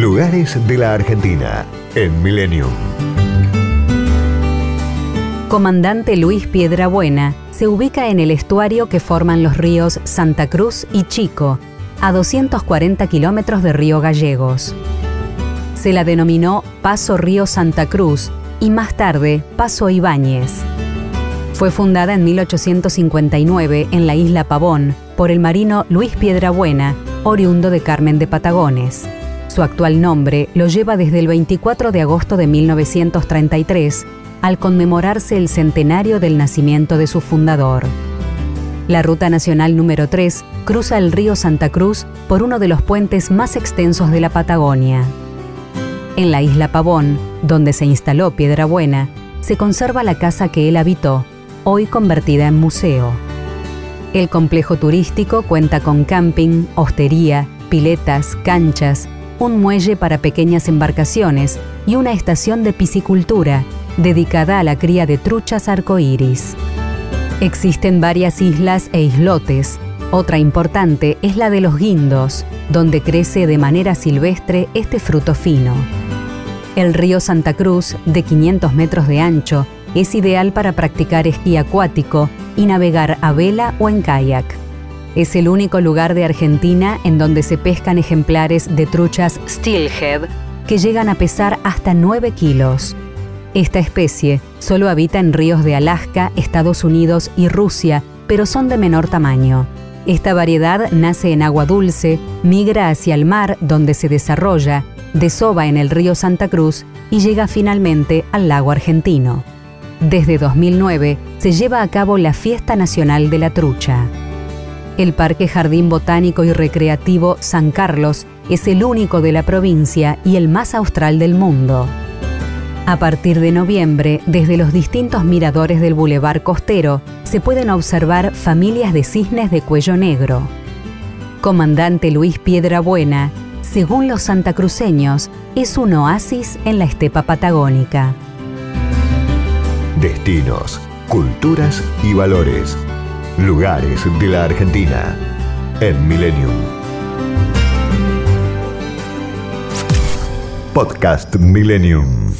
Lugares de la Argentina en Millennium. Comandante Luis Piedrabuena se ubica en el estuario que forman los ríos Santa Cruz y Chico, a 240 kilómetros de Río Gallegos. Se la denominó Paso Río Santa Cruz y más tarde Paso Ibáñez. Fue fundada en 1859 en la isla Pavón por el marino Luis Piedrabuena, oriundo de Carmen de Patagones. Su actual nombre lo lleva desde el 24 de agosto de 1933 al conmemorarse el centenario del nacimiento de su fundador. La Ruta Nacional número 3 cruza el río Santa Cruz por uno de los puentes más extensos de la Patagonia. En la isla Pavón, donde se instaló Piedra Buena, se conserva la casa que él habitó, hoy convertida en museo. El complejo turístico cuenta con camping, hostería, piletas, canchas, un muelle para pequeñas embarcaciones y una estación de piscicultura dedicada a la cría de truchas arcoíris. Existen varias islas e islotes. Otra importante es la de los guindos, donde crece de manera silvestre este fruto fino. El río Santa Cruz, de 500 metros de ancho, es ideal para practicar esquí acuático y navegar a vela o en kayak. Es el único lugar de Argentina en donde se pescan ejemplares de truchas steelhead que llegan a pesar hasta 9 kilos. Esta especie solo habita en ríos de Alaska, Estados Unidos y Rusia, pero son de menor tamaño. Esta variedad nace en agua dulce, migra hacia el mar donde se desarrolla, desova en el río Santa Cruz y llega finalmente al lago argentino. Desde 2009 se lleva a cabo la Fiesta Nacional de la Trucha. El Parque Jardín Botánico y Recreativo San Carlos es el único de la provincia y el más austral del mundo. A partir de noviembre, desde los distintos miradores del Boulevard Costero, se pueden observar familias de cisnes de cuello negro. Comandante Luis Piedrabuena, según los santacruceños, es un oasis en la estepa patagónica. Destinos, culturas y valores. Lugares de la Argentina en Millennium. Podcast Millennium.